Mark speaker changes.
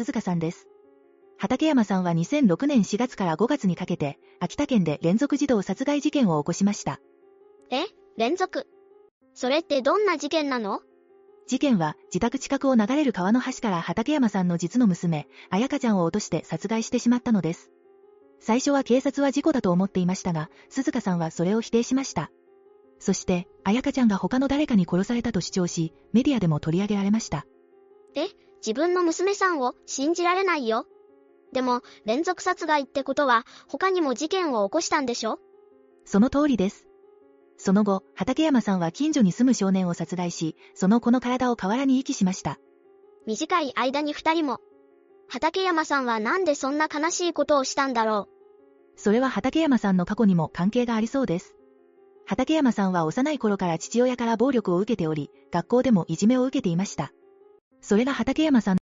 Speaker 1: 鈴鹿さんです。畠山さんは2006年4月から5月にかけて、秋田県で連続児童殺害事件を起こしました。
Speaker 2: え？連続？それってどんな事件なの？
Speaker 1: 事件は自宅近くを流れる川の橋から畠山さんの実の娘、彩香ちゃんを落として殺害してしまったのです。最初は警察は事故だと思っていましたが、鈴鹿さんはそれを否定しました。そして、彩香ちゃんが他の誰かに殺されたと主張し、メディアでも取り上げられました。
Speaker 2: え？自分の娘さんを信じられないよ。でも、連続殺害ってことは、他にも事件を起こしたんでしょ？
Speaker 1: その通りです。その後、畠山さんは近所に住む少年を殺害し、その子の体を河原に遺棄しました。
Speaker 2: 短い間に二人も。畠山さんはなんでそんな悲しいことをしたんだろ
Speaker 1: それは畠山さんの過去にも関係がありそうです。畠山さんは幼い頃から父親から暴力を受けており、学校でもいじめを受けていました。それが畠山さん